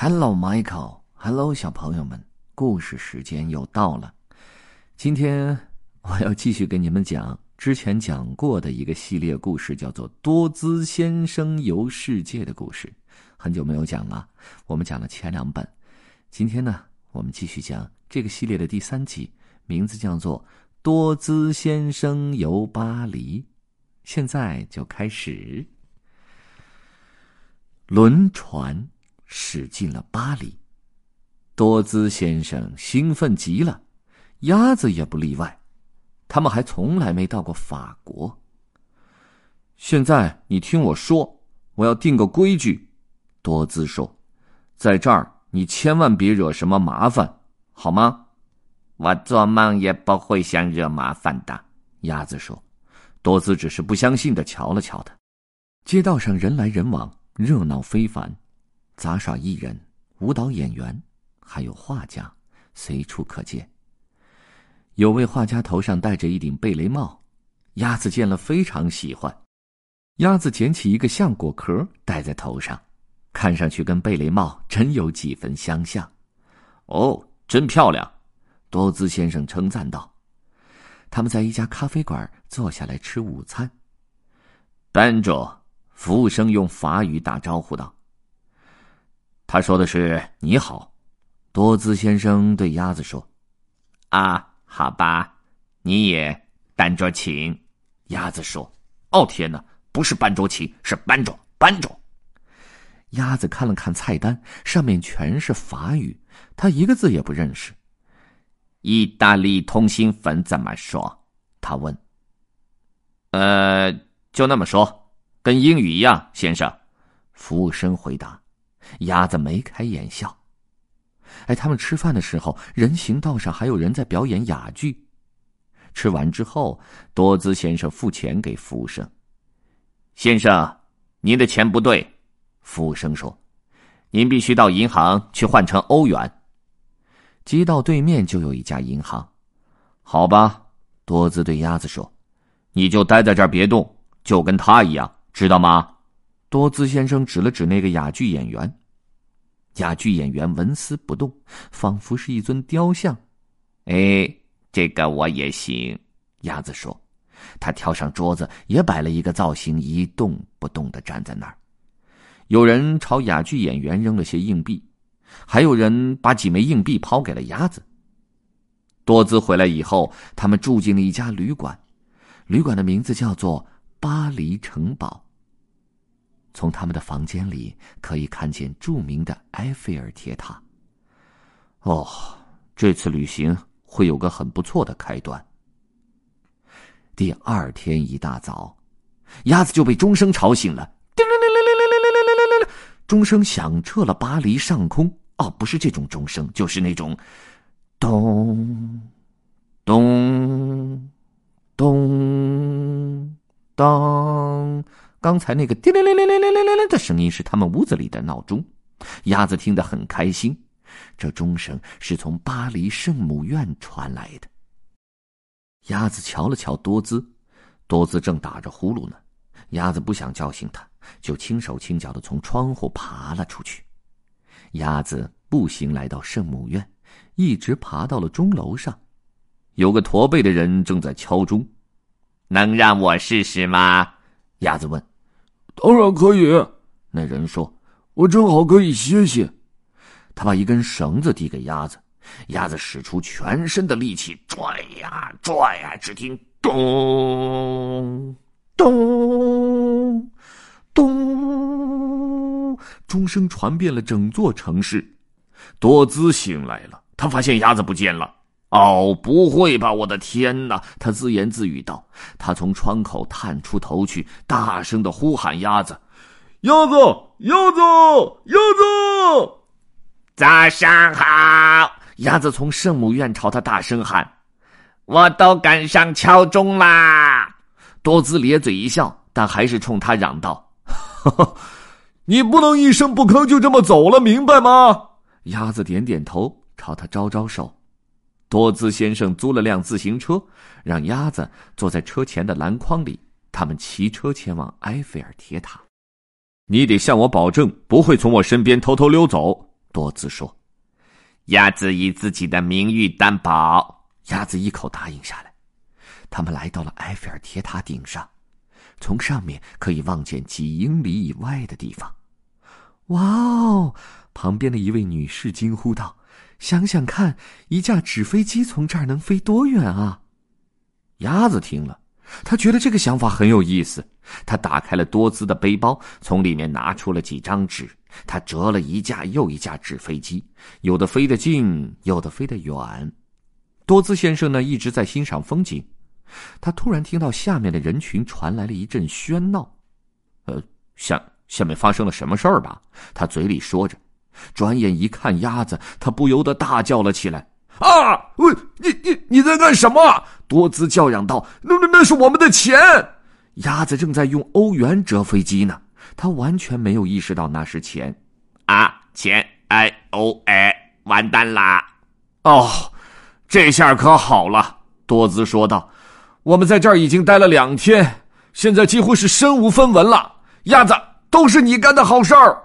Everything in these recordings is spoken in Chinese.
Hello, Michael. Hello，小朋友们，故事时间又到了。今天我要继续给你们讲之前讲过的一个系列故事，叫做《多姿先生游世界》的故事。很久没有讲了，我们讲了前两本。今天呢，我们继续讲这个系列的第三集，名字叫做《多姿先生游巴黎》。现在就开始，轮船。驶进了巴黎，多兹先生兴奋极了，鸭子也不例外。他们还从来没到过法国。现在你听我说，我要定个规矩。多兹说：“在这儿你千万别惹什么麻烦，好吗？”我做梦也不会想惹麻烦的。鸭子说。多兹只是不相信的瞧了瞧他。街道上人来人往，热闹非凡。杂耍艺人、舞蹈演员，还有画家，随处可见。有位画家头上戴着一顶贝雷帽，鸭子见了非常喜欢。鸭子捡起一个橡果壳戴在头上，看上去跟贝雷帽真有几分相像。哦，真漂亮！多兹先生称赞道。他们在一家咖啡馆坐下来吃午餐。班卓，服务生用法语打招呼道。他说的是“你好”，多兹先生对鸭子说：“啊，好吧，你也搬桌请。”鸭子说：“哦天哪，不是搬桌请，是搬桌，搬桌。”鸭子看了看菜单，上面全是法语，他一个字也不认识。意大利通心粉怎么说？他问。“呃，就那么说，跟英语一样，先生。”服务生回答。鸭子眉开眼笑。哎，他们吃饭的时候，人行道上还有人在表演哑剧。吃完之后，多兹先生付钱给服务生。先生，您的钱不对，服务生说：“您必须到银行去换成欧元。”街道对面就有一家银行。好吧，多兹对鸭子说：“你就待在这儿别动，就跟他一样，知道吗？”多兹先生指了指那个哑剧演员。哑剧演员纹丝不动，仿佛是一尊雕像。哎，这个我也行。鸭子说：“他跳上桌子，也摆了一个造型，一动不动的站在那儿。”有人朝哑剧演员扔了些硬币，还有人把几枚硬币抛给了鸭子。多兹回来以后，他们住进了一家旅馆，旅馆的名字叫做巴黎城堡。从他们的房间里可以看见著名的埃菲尔铁塔。哦，这次旅行会有个很不错的开端。第二天一大早，鸭子就被钟声吵醒了。叮铃铃铃铃铃铃铃铃铃！钟声响彻了巴黎上空。哦，不是这种钟声，就是那种咚咚咚当。刚才那个叮铃铃铃铃铃铃铃的声音是他们屋子里的闹钟，鸭子听得很开心。这钟声是从巴黎圣母院传来的。鸭子瞧了瞧多姿，多姿正打着呼噜呢。鸭子不想叫醒他，就轻手轻脚的从窗户爬了出去。鸭子步行来到圣母院，一直爬到了钟楼上。有个驼背的人正在敲钟，能让我试试吗？鸭子问：“当然可以。”那人说：“我正好可以歇歇。”他把一根绳子递给鸭子，鸭子使出全身的力气拽呀拽呀，只听咚咚咚，钟声传遍了整座城市。多姿醒来了，他发现鸭子不见了。哦，不会吧！我的天哪！他自言自语道。他从窗口探出头去，大声的呼喊：“鸭子，鸭子，鸭子，鸭子！”早上好！鸭子从圣母院朝他大声喊：“我都赶上敲钟啦！”多兹咧嘴一笑，但还是冲他嚷道：“ 你不能一声不吭就这么走了，明白吗？”鸭子点点头，朝他招招手。多兹先生租了辆自行车，让鸭子坐在车前的篮筐里。他们骑车前往埃菲尔铁塔。你得向我保证，不会从我身边偷偷溜走。多兹说。鸭子以自己的名誉担保。鸭子一口答应下来。他们来到了埃菲尔铁塔顶上，从上面可以望见几英里以外的地方。哇哦！旁边的一位女士惊呼道：“想想看，一架纸飞机从这儿能飞多远啊！”鸭子听了，他觉得这个想法很有意思。他打开了多姿的背包，从里面拿出了几张纸。他折了一架又一架纸飞机，有的飞得近，有的飞得远。多姿先生呢，一直在欣赏风景。他突然听到下面的人群传来了一阵喧闹，呃，下下面发生了什么事儿吧？他嘴里说着，转眼一看鸭子，他不由得大叫了起来：“啊！喂，你你你在干什么？”多兹叫嚷道：“那那那是我们的钱！”鸭子正在用欧元折飞机呢，他完全没有意识到那是钱。啊，钱！I O A，完蛋啦！哦，这下可好了，多兹说道。我们在这儿已经待了两天，现在几乎是身无分文了。鸭子，都是你干的好事儿。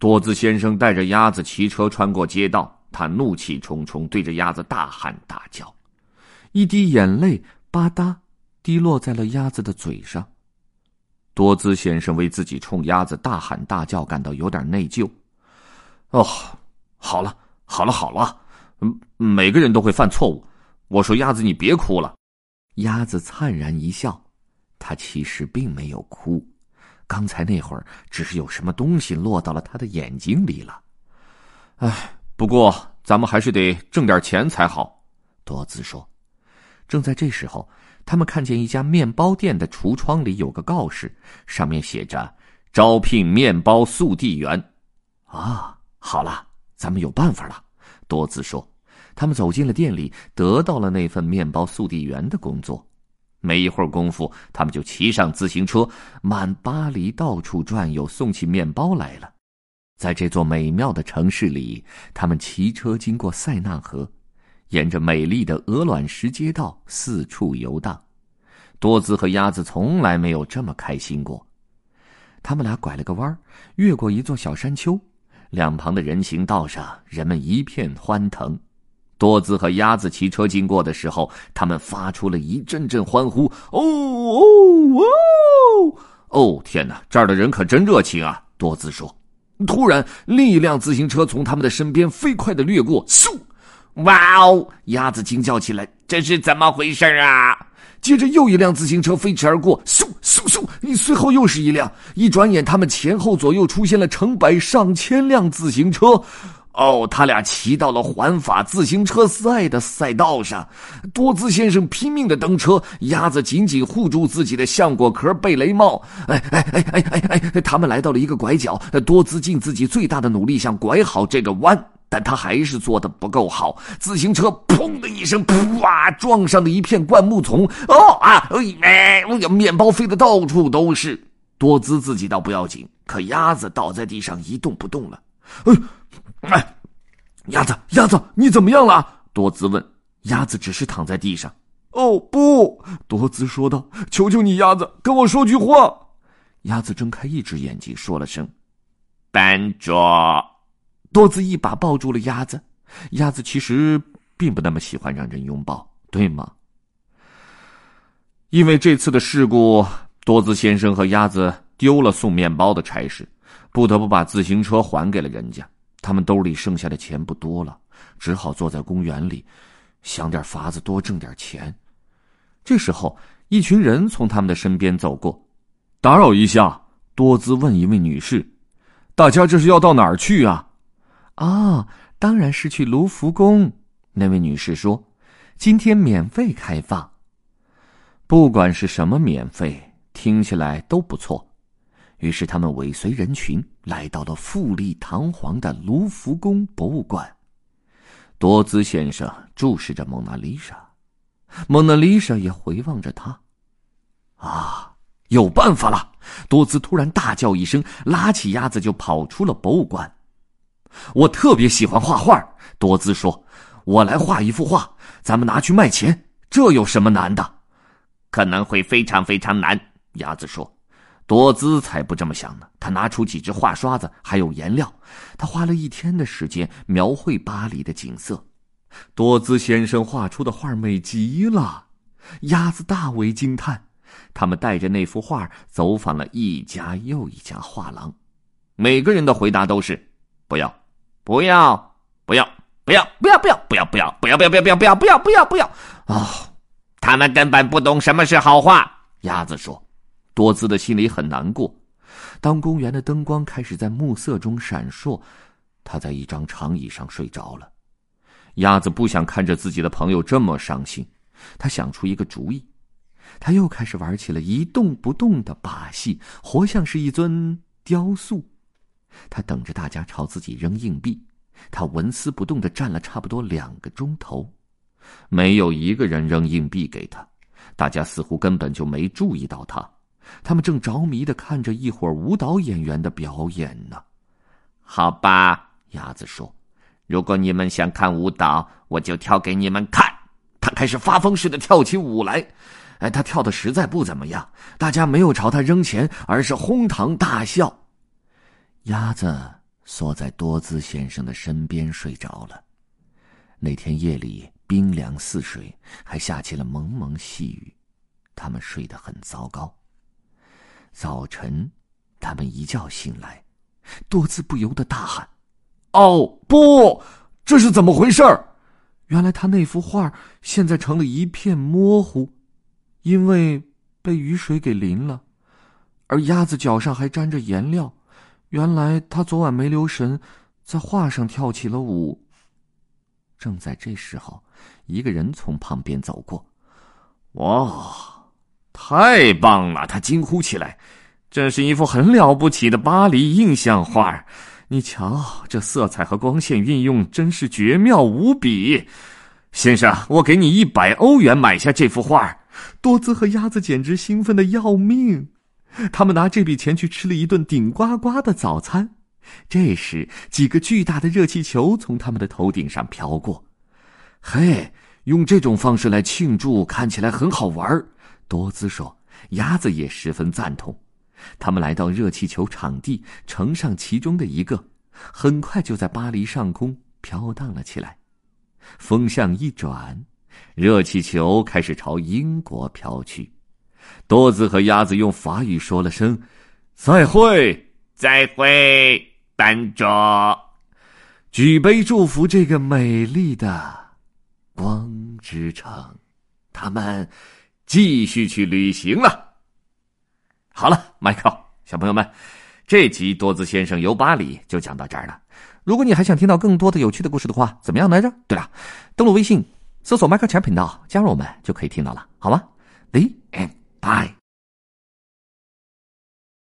多兹先生带着鸭子骑车穿过街道，他怒气冲冲，对着鸭子大喊大叫，一滴眼泪吧嗒滴落在了鸭子的嘴上。多兹先生为自己冲鸭子大喊大叫感到有点内疚。哦，好了，好了，好了，嗯，每个人都会犯错误。我说，鸭子，你别哭了。鸭子灿然一笑，他其实并没有哭，刚才那会儿只是有什么东西落到了他的眼睛里了。唉，不过咱们还是得挣点钱才好。多姿说。正在这时候，他们看见一家面包店的橱窗里有个告示，上面写着“招聘面包速递员”。啊，好了，咱们有办法了。多姿说。他们走进了店里，得到了那份面包速递员的工作。没一会儿功夫，他们就骑上自行车，满巴黎到处转悠，送起面包来了。在这座美妙的城市里，他们骑车经过塞纳河，沿着美丽的鹅卵石街道四处游荡。多兹和鸭子从来没有这么开心过。他们俩拐了个弯，越过一座小山丘，两旁的人行道上，人们一片欢腾。多兹和鸭子骑车经过的时候，他们发出了一阵阵欢呼：“哦哦哦！哦，天哪，这儿的人可真热情啊！”多兹说。突然，另一辆自行车从他们的身边飞快的掠过，咻！哇哦！鸭子惊叫起来：“这是怎么回事啊？”接着又一辆自行车飞驰而过，咻咻咻！你随后又是一辆。一转眼，他们前后左右出现了成百上千辆自行车。哦，他俩骑到了环法自行车赛的赛道上，多兹先生拼命的蹬车，鸭子紧紧护住自己的橡果壳贝雷帽。哎哎哎哎哎哎！他们来到了一个拐角，多兹尽自己最大的努力想拐好这个弯，但他还是做的不够好。自行车砰的一声，噗啊，撞上了一片灌木丛。哦啊，哎，面包飞的到处都是。多兹自己倒不要紧，可鸭子倒在地上一动不动了。哎。哎，鸭子，鸭子，你怎么样了？多兹问。鸭子只是躺在地上。哦，不，多兹说道：“求求你，鸭子，跟我说句话。”鸭子睁开一只眼睛，说了声：“班卓。”多兹一把抱住了鸭子。鸭子其实并不那么喜欢让人拥抱，对吗？因为这次的事故，多兹先生和鸭子丢了送面包的差事，不得不把自行车还给了人家。他们兜里剩下的钱不多了，只好坐在公园里，想点法子多挣点钱。这时候，一群人从他们的身边走过，打扰一下，多兹问一位女士：“大家这是要到哪儿去啊？”“啊，当然是去卢浮宫。”那位女士说：“今天免费开放。不管是什么免费，听起来都不错。”于是他们尾随人群来到了富丽堂皇的卢浮宫博物馆。多兹先生注视着蒙娜丽莎，蒙娜丽莎也回望着他。啊，有办法了！多兹突然大叫一声，拉起鸭子就跑出了博物馆。我特别喜欢画画，多兹说：“我来画一幅画，咱们拿去卖钱，这有什么难的？可能会非常非常难。”鸭子说。多兹才不这么想呢。他拿出几支画刷子，还有颜料。他花了一天的时间描绘巴黎的景色。多兹先生画出的画美极了，鸭子大为惊叹。他们带着那幅画走访了一家又一家画廊，每个人的回答都是：不要，不要，不要，不要，不要，不要，不要，不要，不要，不要，不要，不要，不要，不要，不要，不要！哦，他们根本不懂什么是好画。鸭子说。多姿的心里很难过。当公园的灯光开始在暮色中闪烁，他在一张长椅上睡着了。鸭子不想看着自己的朋友这么伤心，他想出一个主意。他又开始玩起了一动不动的把戏，活像是一尊雕塑。他等着大家朝自己扔硬币，他纹丝不动的站了差不多两个钟头，没有一个人扔硬币给他。大家似乎根本就没注意到他，他们正着迷的看着一伙舞蹈演员的表演呢。好吧，鸭子说：“如果你们想看舞蹈，我就跳给你们看。”他开始发疯似的跳起舞来。哎，他跳的实在不怎么样。大家没有朝他扔钱，而是哄堂大笑。鸭子缩在多兹先生的身边睡着了。那天夜里冰凉似水，还下起了蒙蒙细雨，他们睡得很糟糕。早晨，他们一觉醒来，多兹不由得大喊：“哦，不，这是怎么回事？”原来他那幅画现在成了一片模糊。因为被雨水给淋了，而鸭子脚上还沾着颜料。原来他昨晚没留神，在画上跳起了舞。正在这时候，一个人从旁边走过。哇，太棒了！他惊呼起来：“这是一幅很了不起的巴黎印象画！你瞧，这色彩和光线运用真是绝妙无比。”先生，我给你一百欧元买下这幅画。多兹和鸭子简直兴奋的要命，他们拿这笔钱去吃了一顿顶呱呱的早餐。这时，几个巨大的热气球从他们的头顶上飘过。嘿，用这种方式来庆祝看起来很好玩。多兹说，鸭子也十分赞同。他们来到热气球场地，乘上其中的一个，很快就在巴黎上空飘荡了起来。风向一转。热气球开始朝英国飘去，多兹和鸭子用法语说了声“再会，再会，班长”，举杯祝福这个美丽的光之城。他们继续去旅行了。好了，迈克，小朋友们，这集多姿先生游巴黎就讲到这儿了。如果你还想听到更多的有趣的故事的话，怎么样来着？对了，登录微信。搜索迈克强频道，加入我们就可以听到了，好吗？The end by。